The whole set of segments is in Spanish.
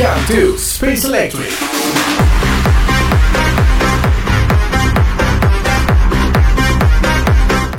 Welcome to Space Electric.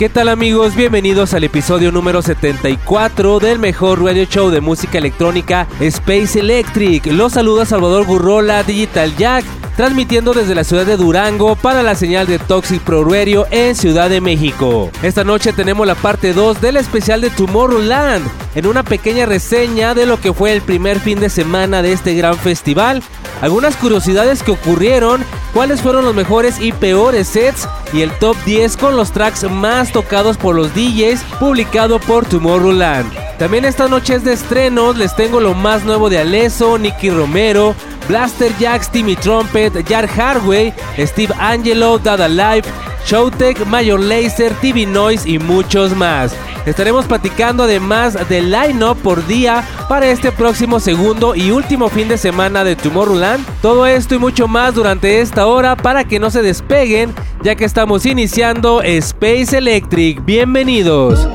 ¿Qué tal amigos? Bienvenidos al episodio número 74 del mejor radio show de música electrónica Space Electric. Los saluda Salvador Gurrola, Digital Jack, transmitiendo desde la ciudad de Durango para la señal de Toxic Pro Radio en Ciudad de México. Esta noche tenemos la parte 2 del especial de Tomorrowland, en una pequeña reseña de lo que fue el primer fin de semana de este gran festival, algunas curiosidades que ocurrieron, cuáles fueron los mejores y peores sets y el top 10 con los tracks más tocados por los DJs publicado por Tomorrowland. También esta noche es de estrenos, les tengo lo más nuevo de Alesso, Nicky Romero, Blaster Jacks, Timmy Trumpet, Jar Hardway, Steve Angelo, Dada Live, Showtech, Major Lazer, TV Noise y muchos más. Estaremos platicando además del line-up por día para este próximo segundo y último fin de semana de Tomorrowland. Todo esto y mucho más durante esta hora para que no se despeguen, ya que estamos iniciando Space Electric. Bienvenidos.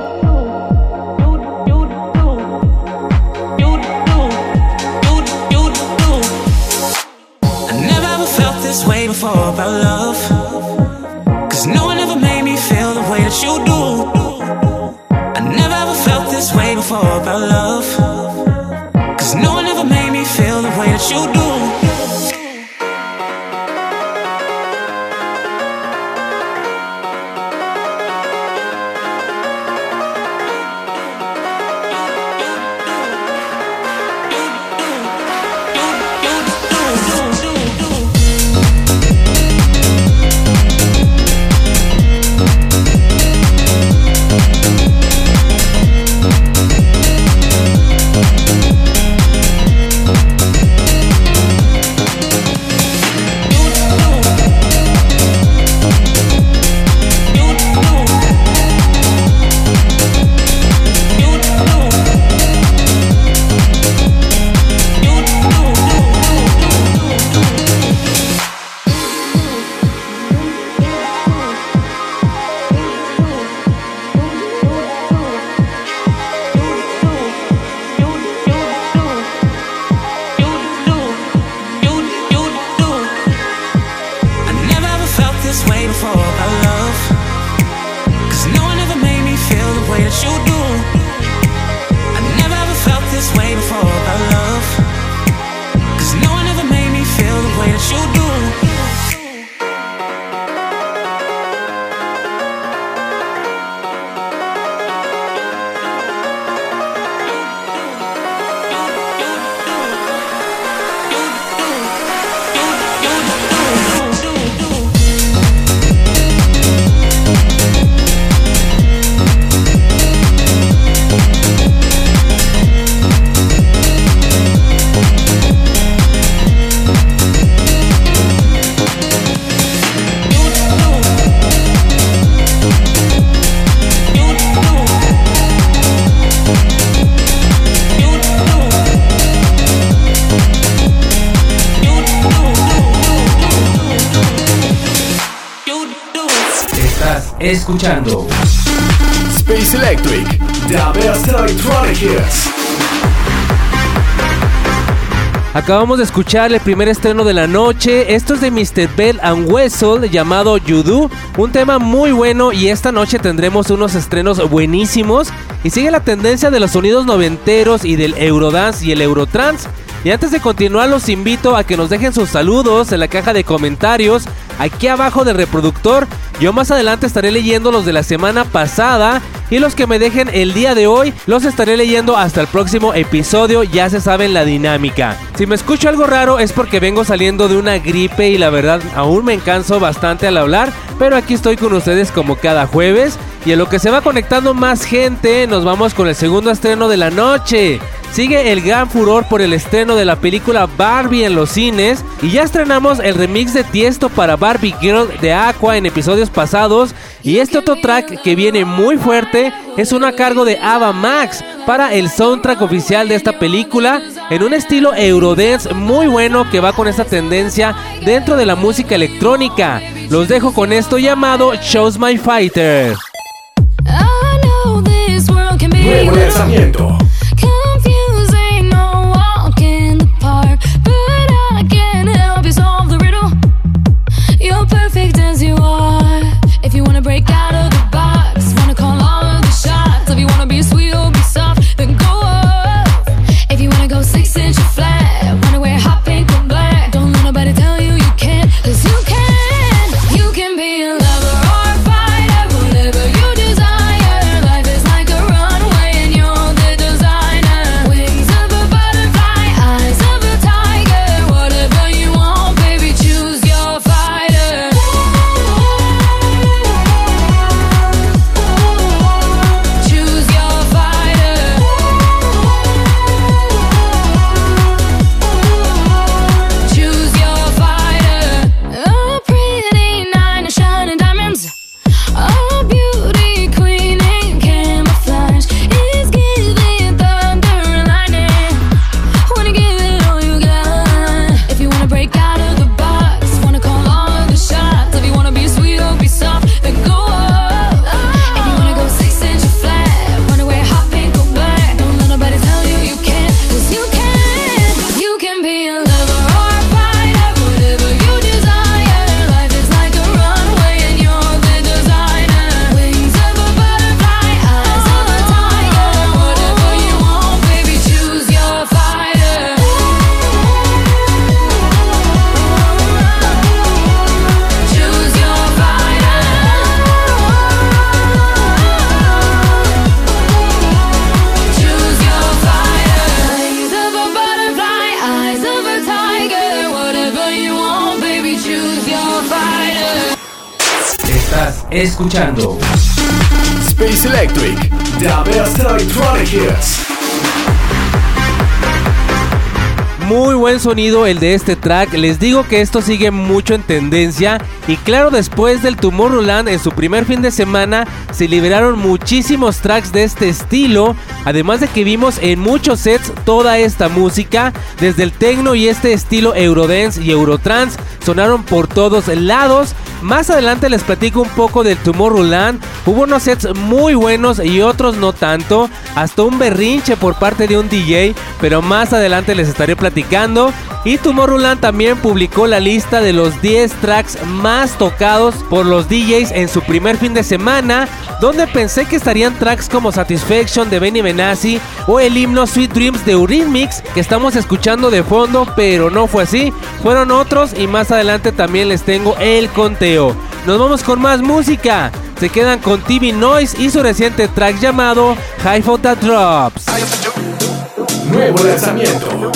Cause no one ever made me feel the way that you do. I never ever felt this way before about love. Cause no one ever made me feel the way that you do. Escuchando Space Electric, The Best Electronic Hits. Acabamos de escuchar el primer estreno de la noche. Esto es de Mr. Bell and Wessel llamado You Do. Un tema muy bueno y esta noche tendremos unos estrenos buenísimos. Y sigue la tendencia de los sonidos noventeros y del Eurodance y el Eurotrance. Y antes de continuar los invito a que nos dejen sus saludos en la caja de comentarios aquí abajo del reproductor. Yo más adelante estaré leyendo los de la semana pasada y los que me dejen el día de hoy los estaré leyendo hasta el próximo episodio, ya se saben la dinámica. Si me escucho algo raro es porque vengo saliendo de una gripe y la verdad aún me canso bastante al hablar, pero aquí estoy con ustedes como cada jueves Y en lo que se va conectando más gente, nos vamos con el segundo estreno de la noche. Sigue el gran furor por el estreno de la película Barbie en los cines y ya estrenamos el remix de Tiesto para Barbie Girl de Aqua en episodios pasados y este otro track que viene muy fuerte es uno a cargo de Ava Max para el soundtrack oficial de esta película en un estilo Eurodance muy bueno que va con esta tendencia dentro de la música electrónica. Los dejo con esto llamado Shows My Fighter. Nuevo lanzamiento. Escuchando. Space Electric, The Best Electronic Hits. Muy buen sonido el de este track, les digo que esto sigue mucho en tendencia. Y claro después del Tomorrowland en su primer fin de semana se liberaron muchísimos tracks de este estilo, además de que vimos en muchos sets toda esta música, desde el techno y este estilo Eurodance y Eurotrance sonaron por todos lados más adelante les platico un poco del Tomorrowland. Hubo unos sets muy buenos y otros no tanto. Hasta un berrinche por parte de un DJ. Pero más adelante les estaré platicando. Y Tomorrowland también publicó la lista de los 10 tracks más tocados por los DJs en su primer fin de semana. Donde pensé que estarían tracks como Satisfaction de Benny Benassi o el himno Sweet Dreams de Eurythmics que estamos escuchando de fondo, pero no fue así. Fueron otros y más adelante también les tengo el conteo. Nos vamos con más música. Se quedan con TV Noise y su reciente track llamado High Photo Drops. Nuevo lanzamiento.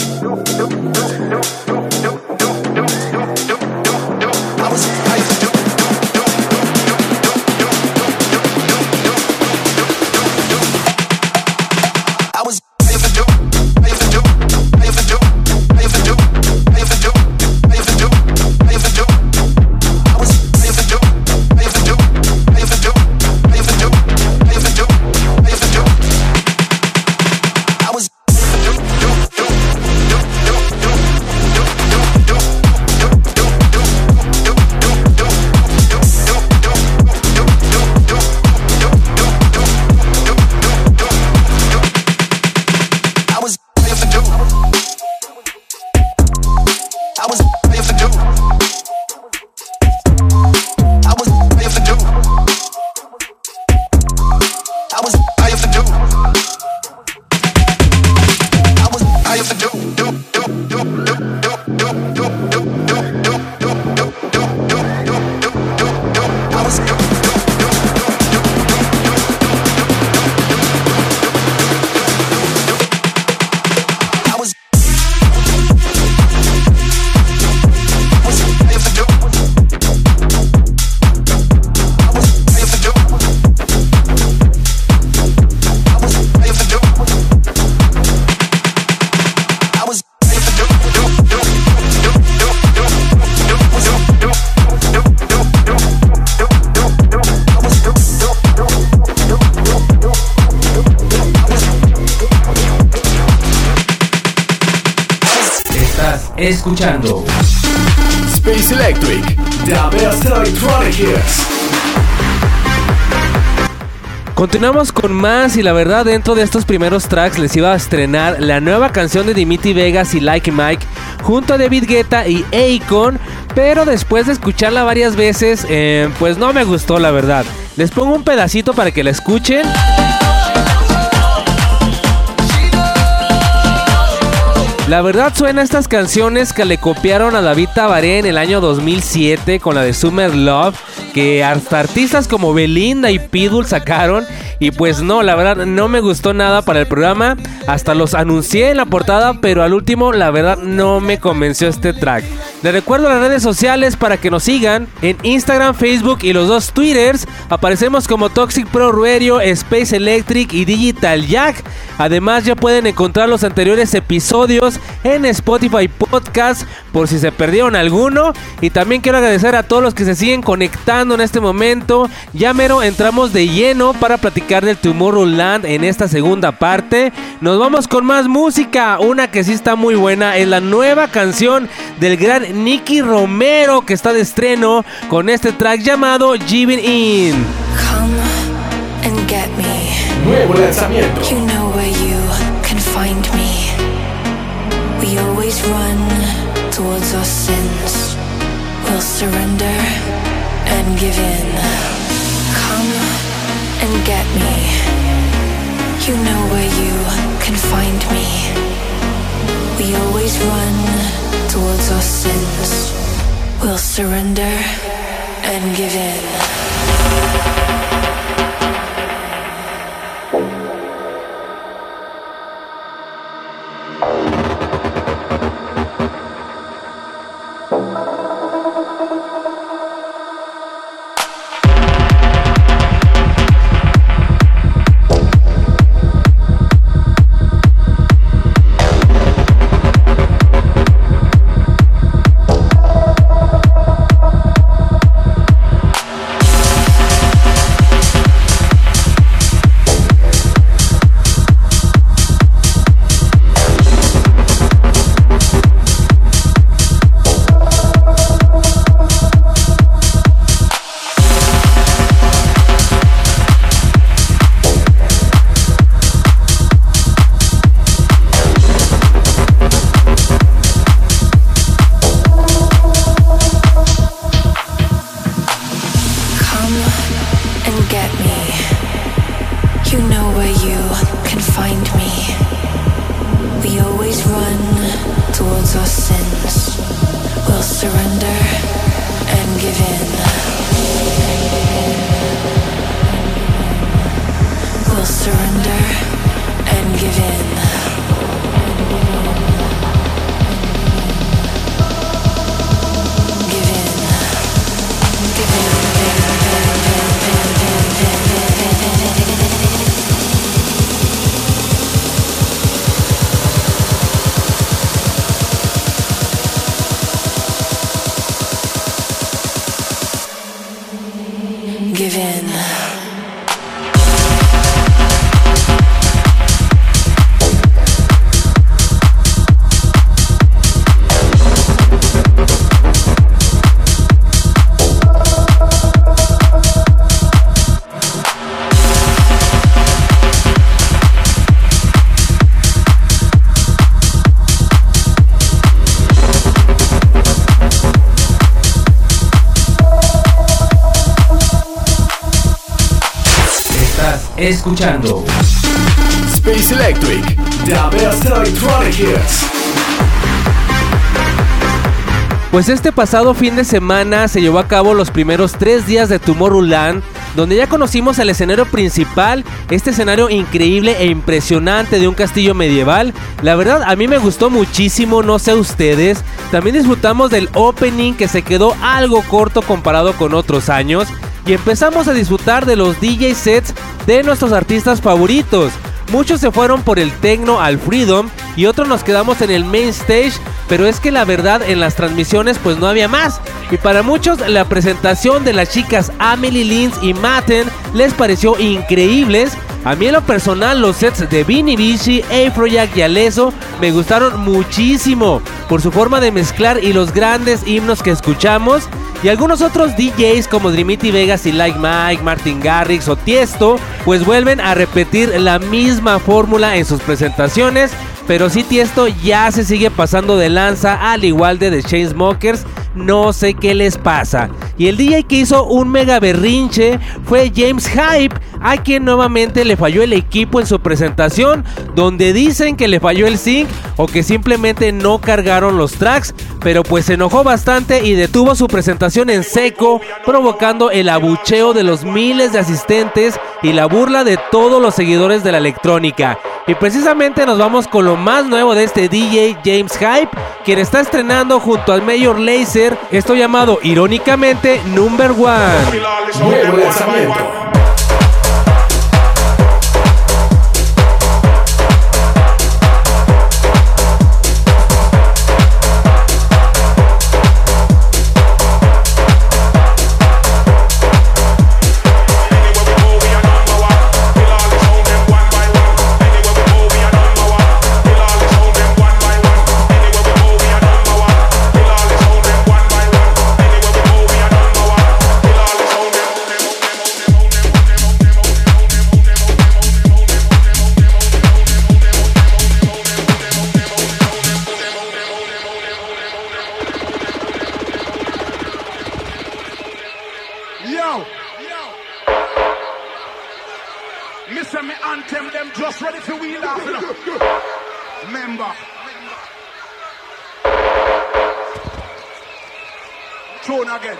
Escuchando Space Electric, the best electronic hits. Continuamos con más y la verdad dentro de estos primeros tracks les iba a estrenar la nueva canción de Dimitri Vegas y Like Mike junto a David Guetta y Akon, pero después de escucharla varias veces eh, pues no me gustó la verdad. Les pongo un pedacito para que la escuchen. La verdad suena estas canciones que le copiaron a David Tabaré en el año 2007 con la de Summer Love, que hasta artistas como Belinda y Pitbull sacaron. Y pues no, la verdad no me gustó nada para el programa. Hasta los anuncié en la portada, pero al último la verdad no me convenció este track. Les recuerdo las redes sociales para que nos sigan. En Instagram, Facebook y los dos Twitters aparecemos como Toxic Pro Radio, Space Electric y Digital Jack. Además ya pueden encontrar los anteriores episodios en Spotify Podcast por si se perdieron alguno. Y también quiero agradecer a todos los que se siguen conectando en este momento. Ya mero entramos de lleno para platicar del Tomorrowland en esta segunda parte. Nos vamos con más música. Una que sí está muy buena es la nueva canción del gran Nicky Romero que está de estreno con este track llamado Giving In. Come and get me. Nuevo lanzamiento. You know where you can find me. We always run towards our sins. We'll surrender and give in. Come get me. You know where you can find me. We always run towards our sins. We'll surrender and give in. Escuchando Space Electric, the best electronic hits. Pues este pasado fin de semana se llevó a cabo los primeros tres días de Tomorrowland, donde ya conocimos el escenario principal, este escenario increíble e impresionante de un castillo medieval. La verdad a mí me gustó muchísimo, no sé ustedes. También disfrutamos del opening que se quedó algo corto comparado con otros años. Y empezamos a disfrutar de los DJ sets de nuestros artistas favoritos. Muchos se fueron por el techno al Freedom y otros nos quedamos en el main stage, pero es que la verdad en las transmisiones pues no había más. Y para muchos la presentación de las chicas Amelie Lins y Matten les pareció increíbles, A mí en lo personal los sets de Vinny Vici, Afrojack y Aleso me gustaron muchísimo por su forma de mezclar y los grandes himnos que escuchamos. Y algunos otros DJs como Dreamity Vegas y Like Mike, Martin Garrix o Tiesto, pues vuelven a repetir la misma fórmula en sus presentaciones. Pero si Tiesto ya se sigue pasando de lanza, al igual de The Chainsmokers no sé qué les pasa. Y el DJ que hizo un mega berrinche fue James Hype, a quien nuevamente le falló el equipo en su presentación, donde dicen que le falló el sync o que simplemente no cargaron los tracks, pero pues se enojó bastante y detuvo su presentación en seco, provocando el abucheo de los miles de asistentes y la burla de todos los seguidores de la electrónica. Y precisamente nos vamos con lo más nuevo de este DJ James Hype, quien está estrenando junto al Mayor Laser esto llamado irónicamente Number One. Nuevo lanzamiento. Tune again.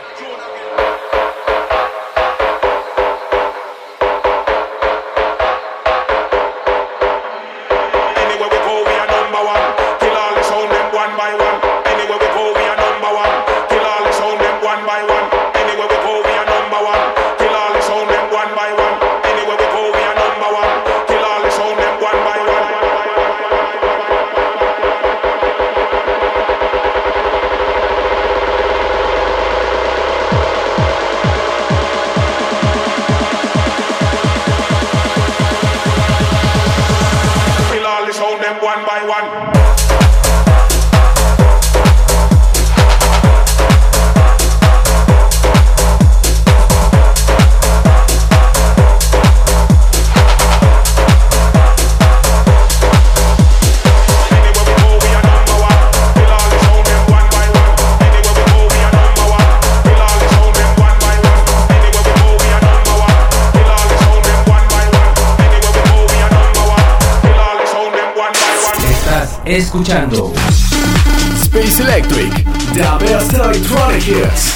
Anywhere we go, we are number one. Kill all the sound them one by one. Anywhere we go, escuchando Space Electric, the best electronic hits.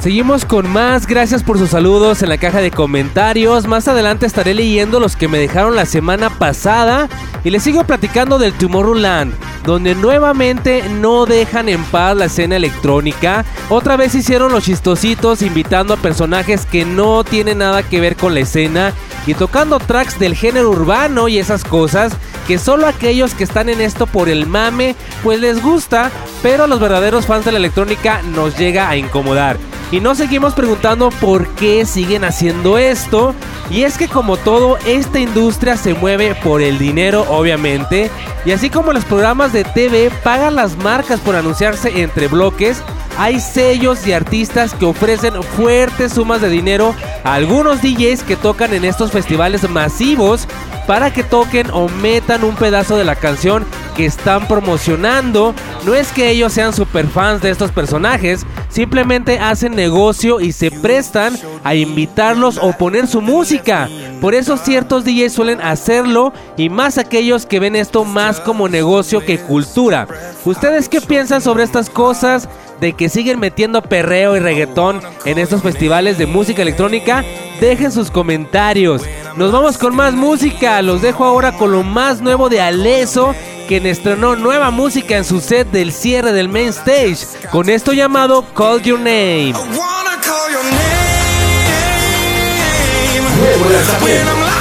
Seguimos con más, gracias por sus saludos en la caja de comentarios. Más adelante estaré leyendo los que me dejaron la semana pasada y les sigo platicando del Tomorrowland, donde nuevamente no dejan en paz la escena electrónica. Otra vez hicieron los chistositos invitando a personajes que no tienen nada que ver con la escena y tocando tracks del género urbano y esas cosas que solo aquellos que están en esto por el mame pues les gusta, pero a los verdaderos fans de la electrónica nos llega a incomodar. Y nos seguimos preguntando por qué siguen haciendo esto. Y es que como todo, esta industria se mueve por el dinero, obviamente. Y así como los programas de TV pagan las marcas por anunciarse entre bloques, hay sellos y artistas que ofrecen fuertes sumas de dinero a algunos DJs que tocan en estos festivales masivos para que toquen o metan un pedazo de la canción que están promocionando. No es que ellos sean super fans de estos personajes, simplemente hacen negocio y se prestan a invitarlos o poner su música. Por eso ciertos DJs suelen hacerlo y más aquellos que ven esto más como negocio que cultura. ¿Ustedes qué piensan sobre estas cosas? De que siguen metiendo perreo y reggaetón en estos festivales de música electrónica? Dejen sus comentarios. Nos vamos con más música. Los dejo ahora con lo más nuevo de Aleso, quien estrenó nueva música en su set del cierre del main stage, con esto llamado Call Your Name. Nuevo lanzamiento.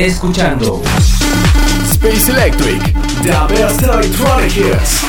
Escuchando Space Electric, the best electronic hits.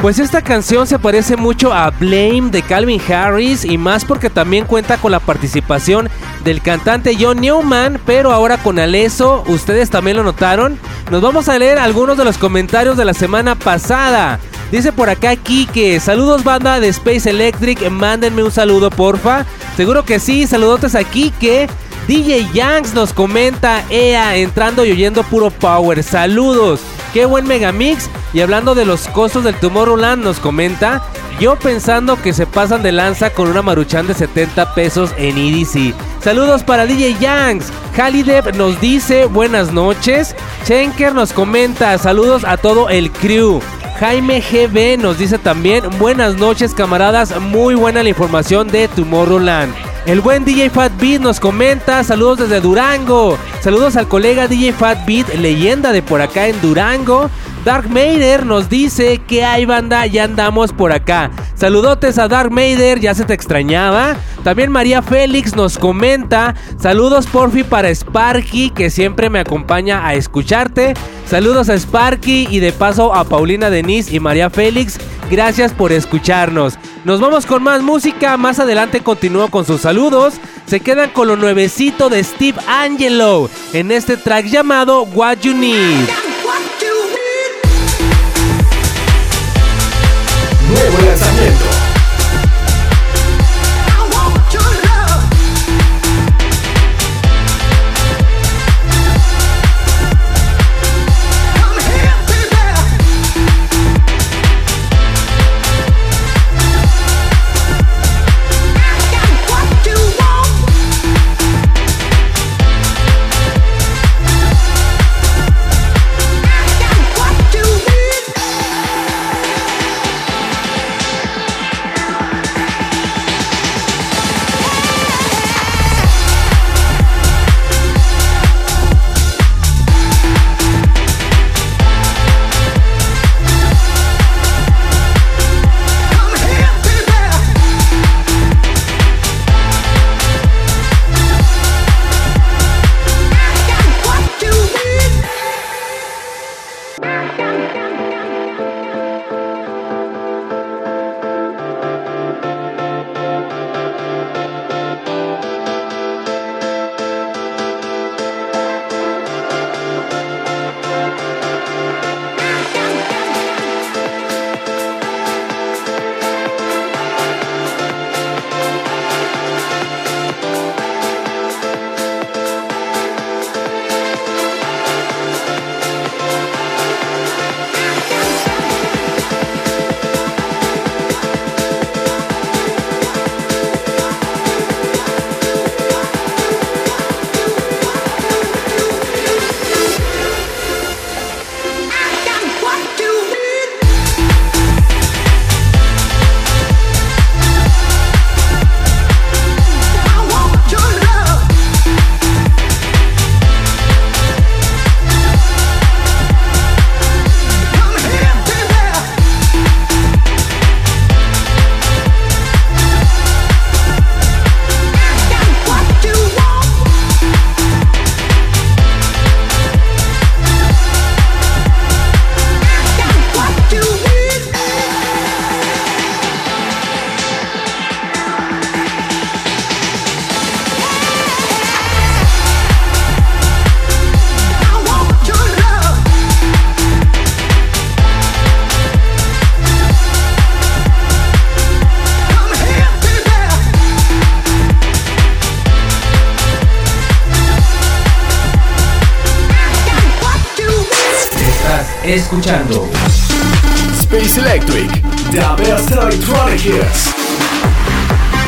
Pues esta canción se parece mucho a Blame de Calvin Harris y más porque también cuenta con la participación del cantante John Newman, pero ahora con Aleso, ustedes también lo notaron. Nos vamos a leer algunos de los comentarios de la semana pasada. Dice por acá Kike, saludos banda de Space Electric, mándenme un saludo porfa. Seguro que sí, saludotes a Kike. DJ Yanks nos comenta, EA, entrando y oyendo puro power. Saludos, qué buen megamix. Y hablando de los costos del Tomorrowland, nos comenta, yo pensando que se pasan de lanza con una maruchan de 70 pesos en EDC. Saludos para DJ Yanks. Halidev nos dice buenas noches. Schenker nos comenta, saludos a todo el crew. Jaime GB nos dice también buenas noches camaradas, muy buena la información de Tomorrowland. El buen DJ Fat Beat nos comenta, saludos desde Durango, saludos al colega DJ Fat Beat, leyenda de por acá en Durango. Dark Mader nos dice que hay banda, ya andamos por acá. Saludotes a Dark Mader, ya se te extrañaba. También María Félix nos comenta, saludos porfi para Sparky, que siempre me acompaña a escucharte. Saludos a Sparky y de paso a Paulina Denise y María Félix, gracias por escucharnos. Nos vamos con más música, más adelante continúo con sus saludos. Se quedan con lo nuevecito de Steve Angelo en este track llamado What You Need.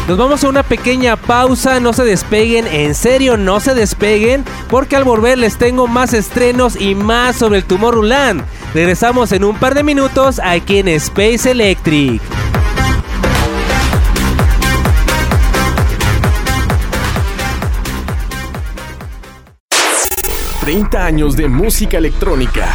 Nos vamos a una pequeña pausa, no se despeguen, en serio no se despeguen, porque al volver les tengo más estrenos y más sobre el Tomorrowland. Regresamos en un par de minutos aquí en Space Electric. 30 años de música electrónica.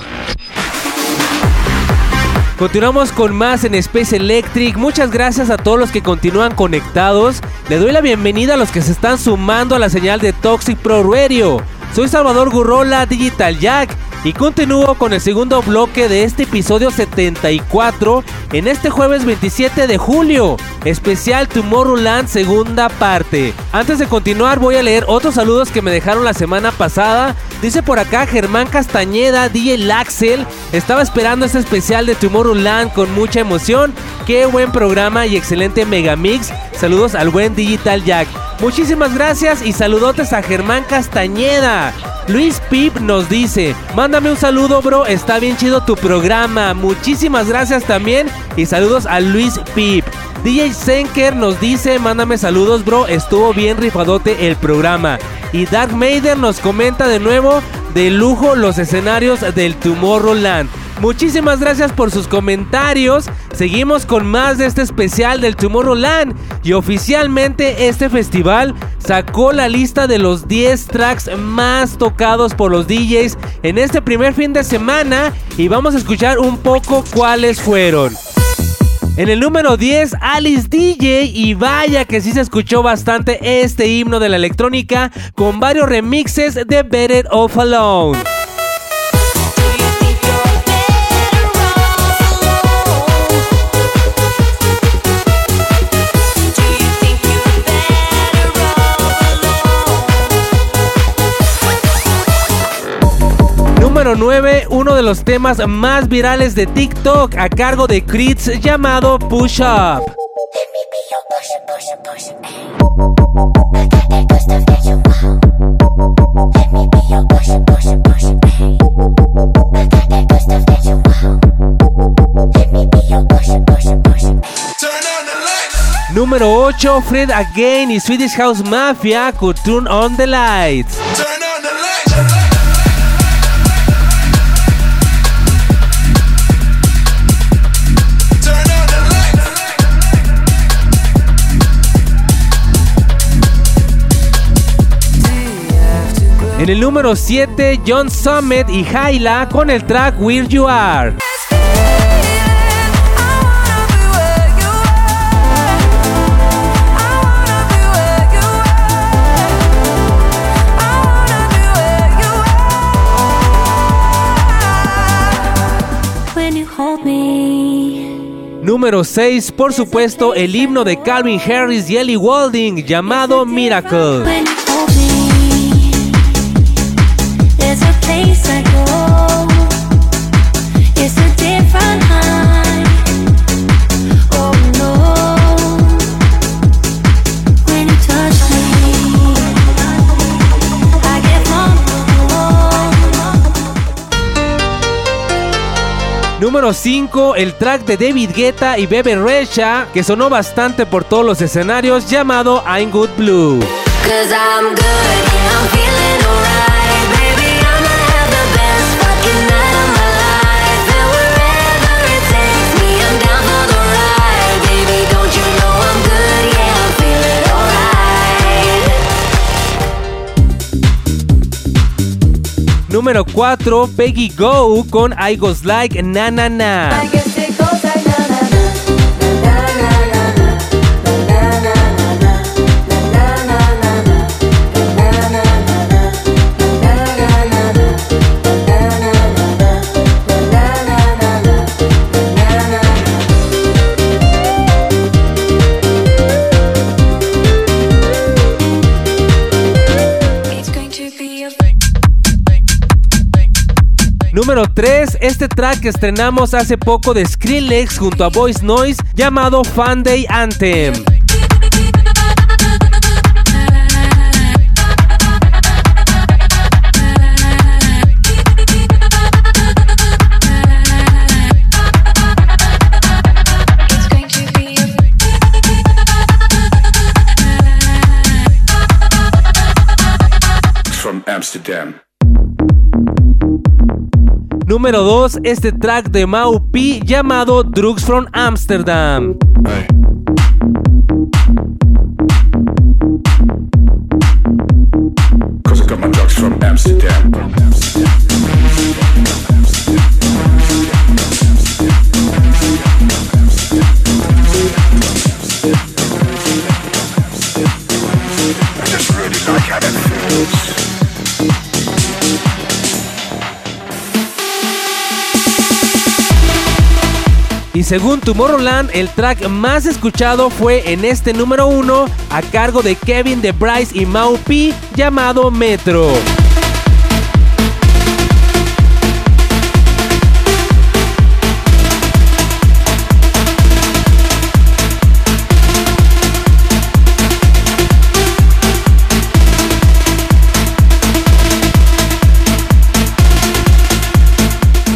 Continuamos con más en Space Electric. Muchas gracias a todos los que continúan conectados. Le doy la bienvenida a los que se están sumando a la señal de Toxic Pro Radio. Soy Salvador Gurrola, Digital Jack, y continúo con el segundo bloque de este episodio 74 en este jueves 27 de julio, especial Tomorrowland segunda parte. Antes de continuar voy a leer otros saludos que me dejaron la semana pasada. Dice por acá Germán Castañeda, DJ Laxel, estaba esperando este especial de Tomorrowland con mucha emoción. Qué buen programa y excelente megamix. Saludos al buen Digital Jack. Muchísimas gracias y saludotes a Germán Castañeda. Luis Pip nos dice, mándame un saludo bro, está bien chido tu programa. Muchísimas gracias también y saludos a Luis Pip. DJ Senker nos dice, mándame saludos bro, estuvo bien rifadote el programa. Y Dark Maiden nos comenta de nuevo, de lujo los escenarios del Tomorrowland. Muchísimas gracias por sus comentarios. Seguimos con más de este especial del Tomorrowland. Y oficialmente este festival sacó la lista de los 10 tracks más tocados por los DJs en este primer fin de semana. Y vamos a escuchar un poco cuáles fueron. En el número 10, Alice DJ. Y vaya que sí se escuchó bastante este himno de la electrónica con varios remixes de Better Off Alone. Número 9, uno de los temas más virales de TikTok a cargo de Crits llamado Push Up. Número 8, Fred Again y Swedish House Mafia con Turn on the Lights. En el número 7, John Summit y Hyla con el track Where You Are. Número 6, por supuesto, el himno de Calvin Harris y Ellie Walding llamado Miracle. Número 5, el track de David Guetta y Bebe Rexha, que sonó bastante por todos los escenarios, llamado I'm Good Blue. Número 4, Peggy Go con I Goes Like Na Na Na. Número 3, este track que estrenamos hace poco de Skrillex junto a Voice Noise llamado Fan Day Anthem. From Amsterdam. Número 2, este track de Mau P llamado Drugs from Amsterdam. Según Tomorrowland, el track más escuchado fue en este número 1 a cargo de Kevin de Bryce y Mau P llamado Metro.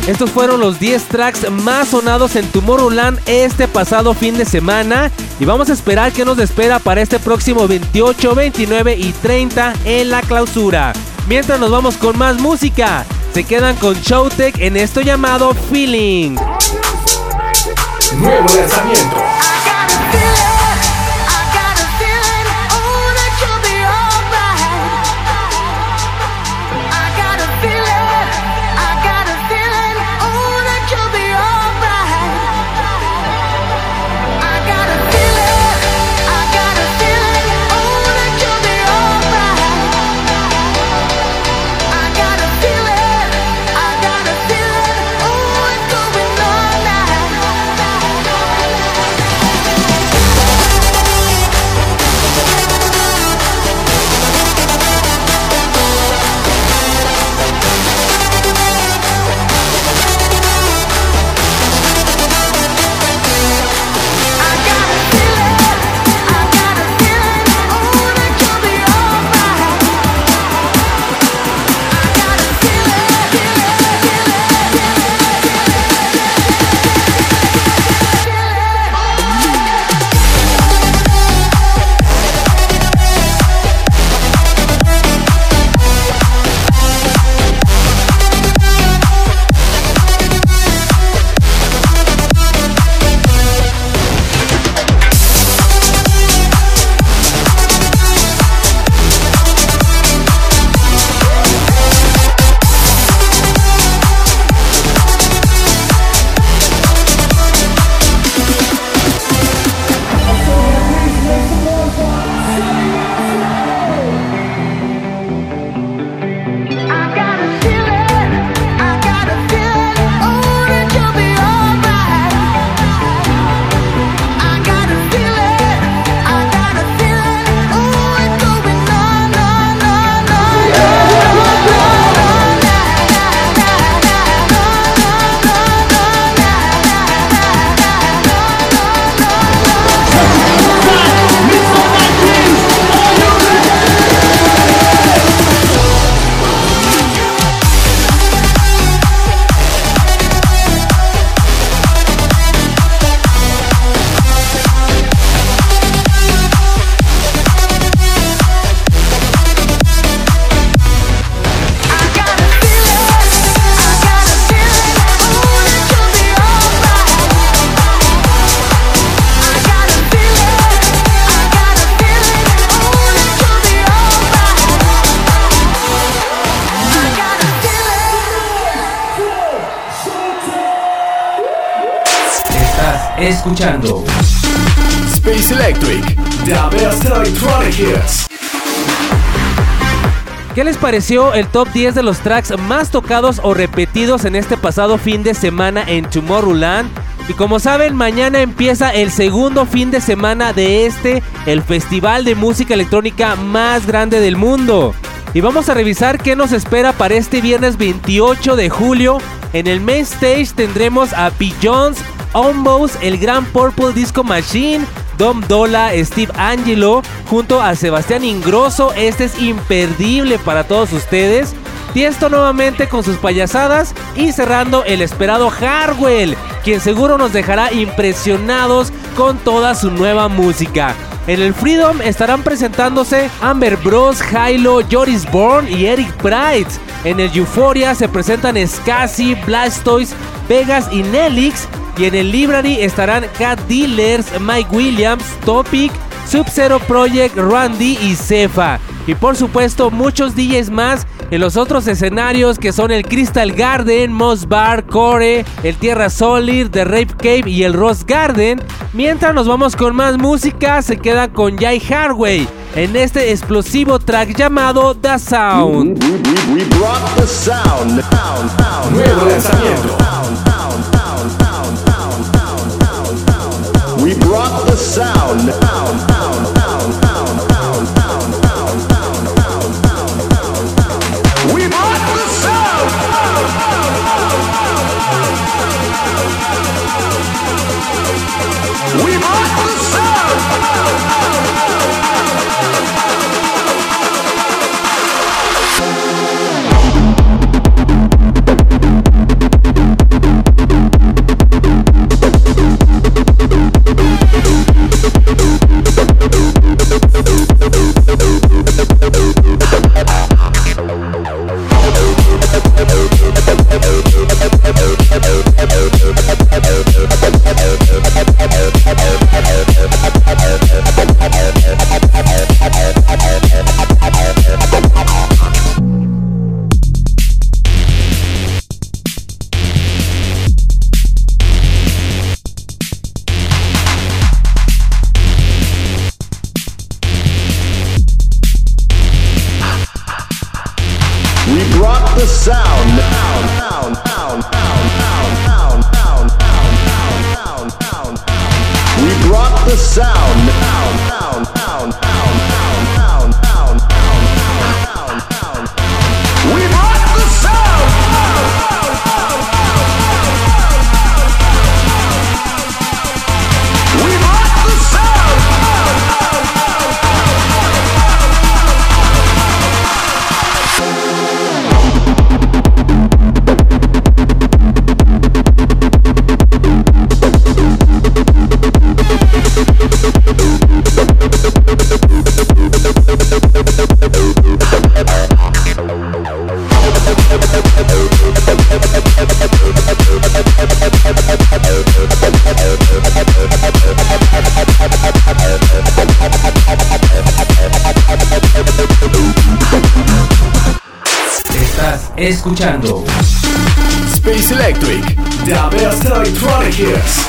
Estos fueron los 10 tracks más sonados en Tomorrowland este pasado fin de semana y vamos a esperar qué nos espera para este próximo 28, 29 y 30 en la clausura. Mientras nos vamos con más música, se quedan con Showtech en esto llamado Feeling. Nuevo lanzamiento. Escuchando Space Electric, The Best Electronic Hits. ¿Qué les pareció el top 10 de los tracks más tocados o repetidos en este pasado fin de semana en Tomorrowland? Y como saben, mañana empieza el segundo fin de semana de este, el festival de música electrónica más grande del mundo. y vamos a revisar qué nos espera para este viernes 28 de julio. En el main stage tendremos a Jones, Ombos, el Gran Purple Disco Machine, Dom Dola, Steve Angelo, junto a Sebastián Ingrosso. Este es imperdible para todos ustedes. Tiesto nuevamente con sus payasadas y cerrando el esperado Harwell, quien seguro nos dejará impresionados con toda su nueva música. En el Freedom estarán presentándose Amber Bros, Hilo, Joris Bourne y Eric Price. En el Euphoria se presentan Scassi, Blastoise, Vegas y Nelix. Y en el Library estarán Cat Dealers, Mike Williams, Topic, Sub-Zero Project, Randy y Cefa. Y por supuesto muchos DJs más en los otros escenarios que son el Crystal Garden, Moss Bar, Core, el Tierra Solid, The Rape Cave y el Rose Garden. Mientras nos vamos con más música, se queda con Jai Harway en este explosivo track llamado The Sound. Nuevo lanzamiento. We sound, sound. The sound. Escuchando Space Electric. The best electronic hits.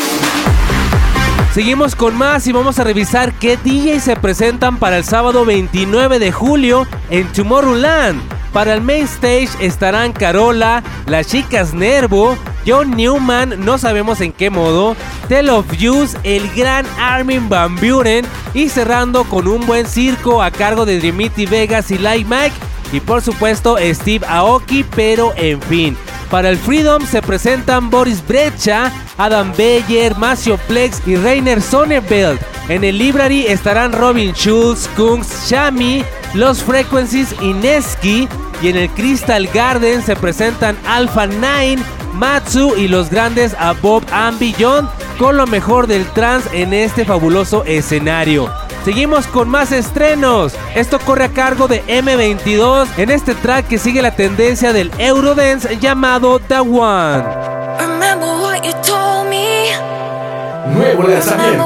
Seguimos con más y vamos a revisar qué DJs se presentan para el sábado 29 de julio en Tomorrowland. Para el main stage estarán Carola, las chicas Nervo, John Newman, no sabemos en qué modo, Tell of Use, el gran Armin Van Buren y cerrando con un buen circo a cargo de Dimitri Vegas y Light Mike y por supuesto Steve Aoki, pero en fin. Para el Freedom se presentan Boris Brecha, Adam Beyer, Macio Plex y Rainer Sonnenfeld. En el Library estarán Robin Schulz, Kungs, Shami, Los Frequencies y Neski. Y en el Crystal Garden se presentan Alpha 9, Matsu y los grandes a Bob and Beyond con lo mejor del trance en este fabuloso escenario. Seguimos con más estrenos. Esto corre a cargo de M22 en este track que sigue la tendencia del Eurodance llamado The One. Remember what you told me. Nuevo Remember lanzamiento.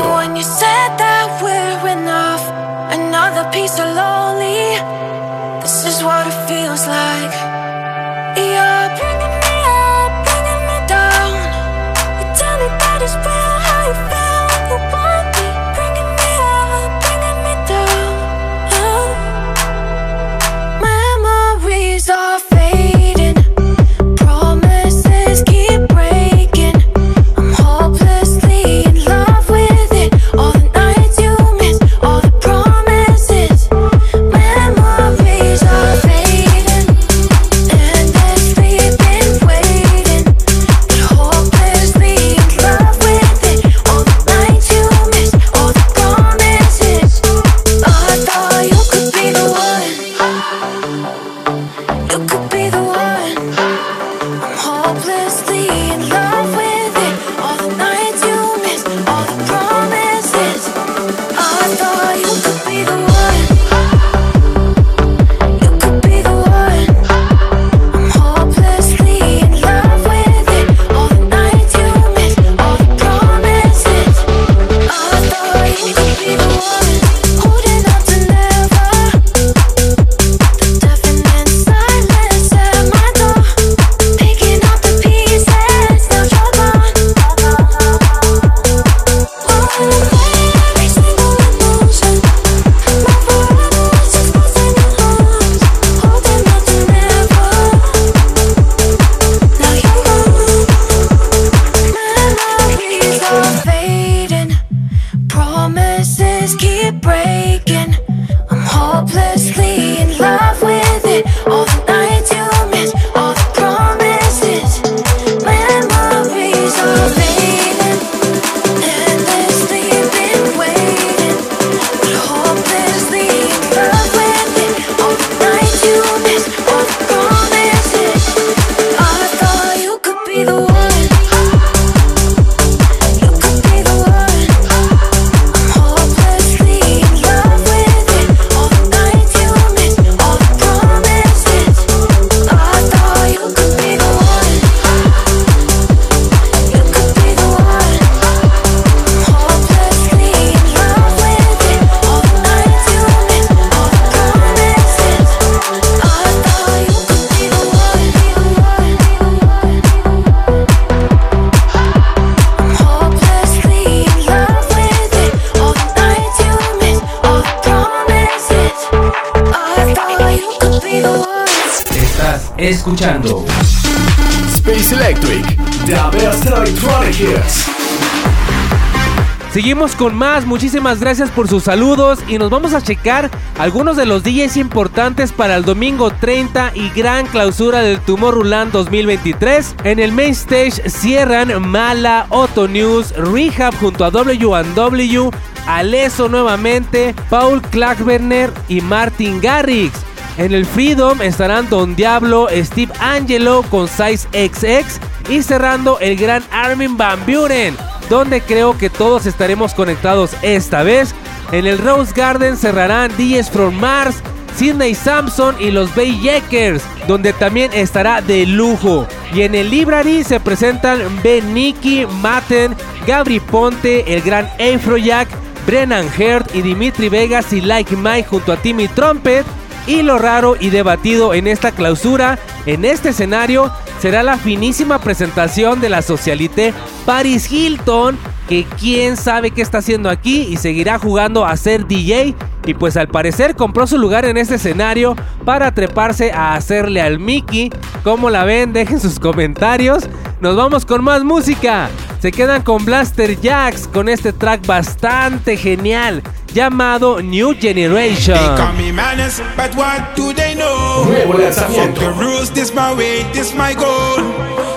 Con más, muchísimas gracias por sus saludos y nos vamos a checar algunos de los DJs importantes para el domingo 30 y gran clausura del Tomorrowland 2023. En el main stage cierran Mala, Otto News, Rehab junto a W&W, Aleso nuevamente, Paul Klackberner y Martin Garrix. En el Freedom estarán Don Diablo, Steve Angelo con Size XX y cerrando el gran Armin Van Buren, donde creo que todos estaremos conectados esta vez. En el Rose Garden cerrarán DJs from Mars, Sidney Sampson y los Bay Yakers, donde también estará de lujo. Y en el Library se presentan Ben Nicky, Matten, Gabri Ponte, el gran Afrojack, Brennan Heard y Dimitri Vegas y Like Mike junto a Timmy Trumpet. Y lo raro y debatido en esta clausura, en este escenario, será la finísima presentación de la socialité Paris Hilton, que quién sabe qué está haciendo aquí y seguirá jugando a ser DJ. Y pues al parecer compró su lugar en este escenario para treparse a hacerle al Mickey. ¿Cómo la ven? Dejen sus comentarios. Nos vamos con más música. Se quedan con Blaster Jacks con este track bastante genial llamado New Generation. They call me madness, but what do they know? Nuevo Fuck lanzamiento. the rules, this my way, this my goal.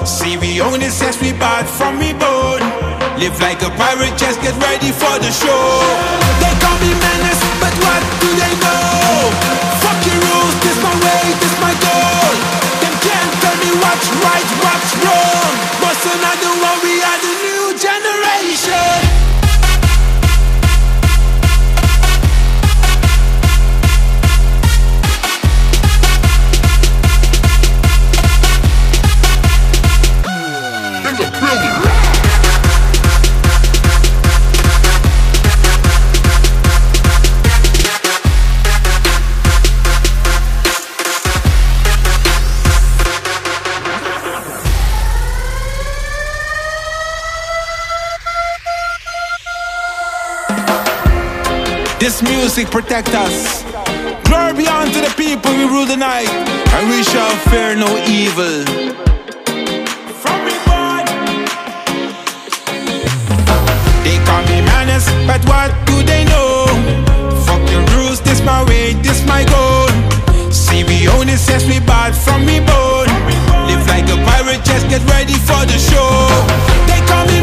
See, we own it since we bought from we bone. Live like a pirate, just get ready for the show. They call me menace, but what do they know? Fuck your rules, this my way, this my goal. Them can't tell me what's right, what's wrong. What's another music protect us. Glory be unto the people we rule the night, and we shall fear no evil. From me born, they call me menace, but what do they know? Fuck the rules, this my way, this my goal. See we it since we bought from me bone. Live like a pirate, just get ready for the show. They call me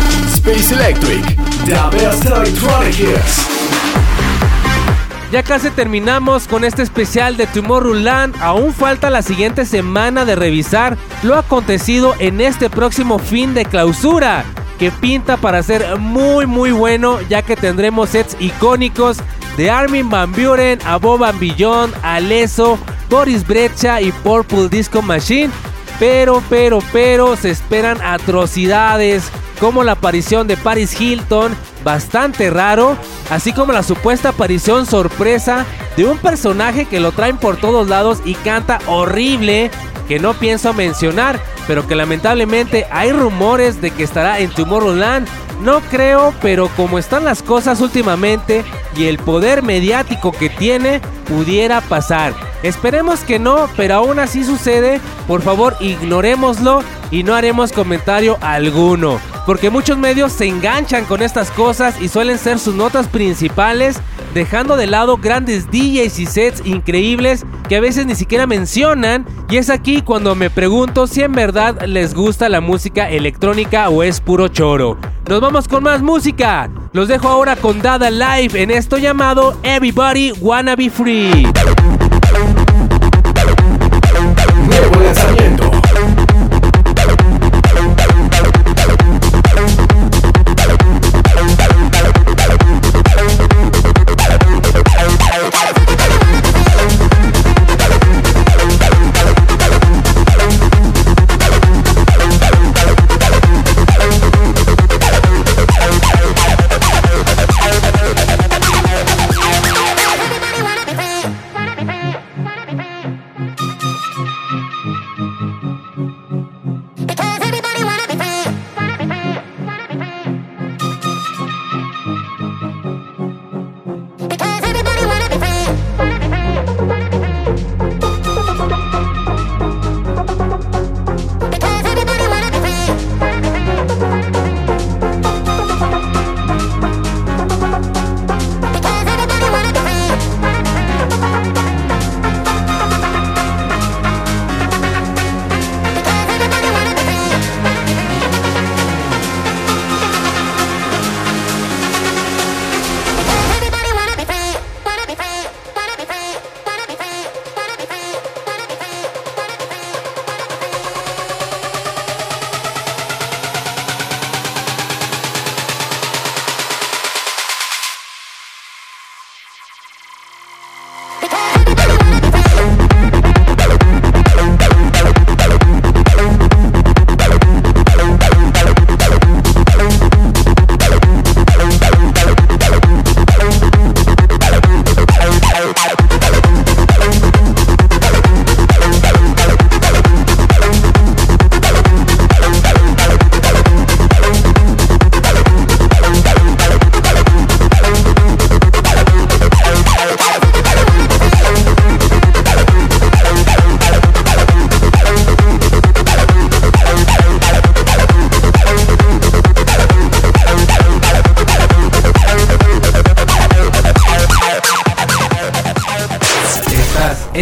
Space Electric, the best electronic. Ya casi terminamos con este especial de Tomorrowland. Aún falta la siguiente semana de revisar lo acontecido en este próximo fin de clausura, que pinta para ser muy muy bueno, ya que tendremos sets icónicos de Armin Van Buren, Above and Beyond, Aleso, Boris Brecha y Purple Disco Machine. Pero, pero, pero se esperan atrocidades como la aparición de Paris Hilton, bastante raro, así como la supuesta aparición sorpresa de un personaje que lo traen por todos lados y canta horrible, que no pienso mencionar, pero que lamentablemente hay rumores de que estará en Tomorrowland. No creo, pero como están las cosas últimamente y el poder mediático que tiene, pudiera pasar. Esperemos que no, pero aún así sucede, por favor ignorémoslo y no haremos comentario alguno. Porque muchos medios se enganchan con estas cosas y suelen ser sus notas principales, dejando de lado grandes DJs y sets increíbles que a veces ni siquiera mencionan. Y es aquí cuando me pregunto si en verdad les gusta la música electrónica o es puro choro. Nos vamos con más música. Los dejo ahora con Dada Live en esto llamado Everybody Wanna Be Free.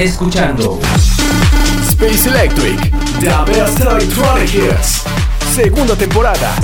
Escuchando Space Electric, The Best Electronic Hits. Segunda temporada.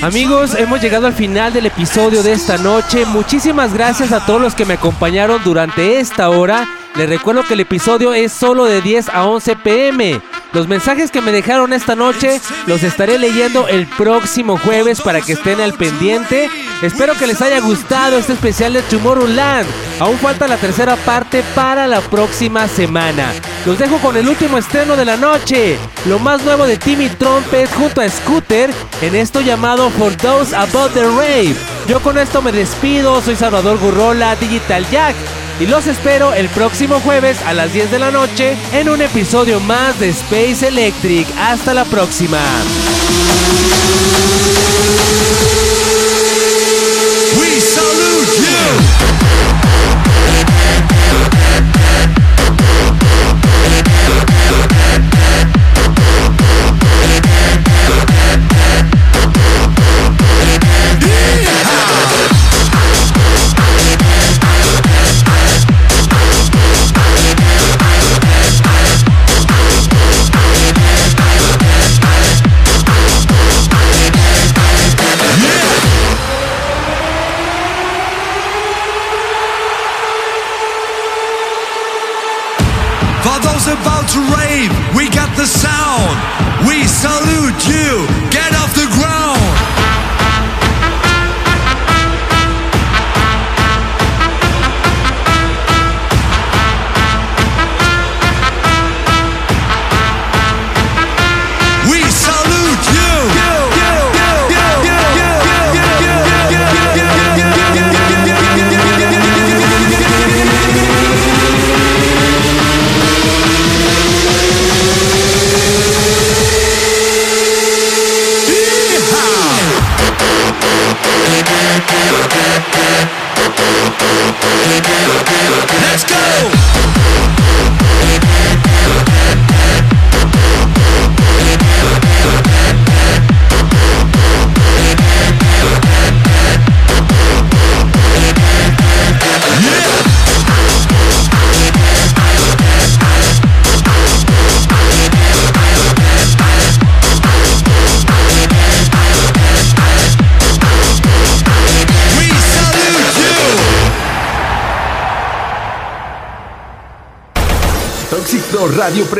Amigos, hemos llegado al final del episodio de esta noche. Muchísimas gracias a todos los que me acompañaron durante esta hora. Les recuerdo que el episodio es solo de 10 a 11 pm. Los mensajes que me dejaron esta noche los estaré leyendo el próximo jueves para que estén al pendiente. Espero que les haya gustado este especial de Tomorrowland. Aún falta la tercera parte para la próxima semana. Los dejo con el último estreno de la noche. Lo más nuevo de Timmy Trumpet junto a Scooter en esto llamado For Those About the Rave. Yo con esto me despido. Soy Salvador Gurrola, Digital Jack. Y los espero el próximo jueves a las 10 de la noche en un episodio más de Space Electric. Hasta la próxima.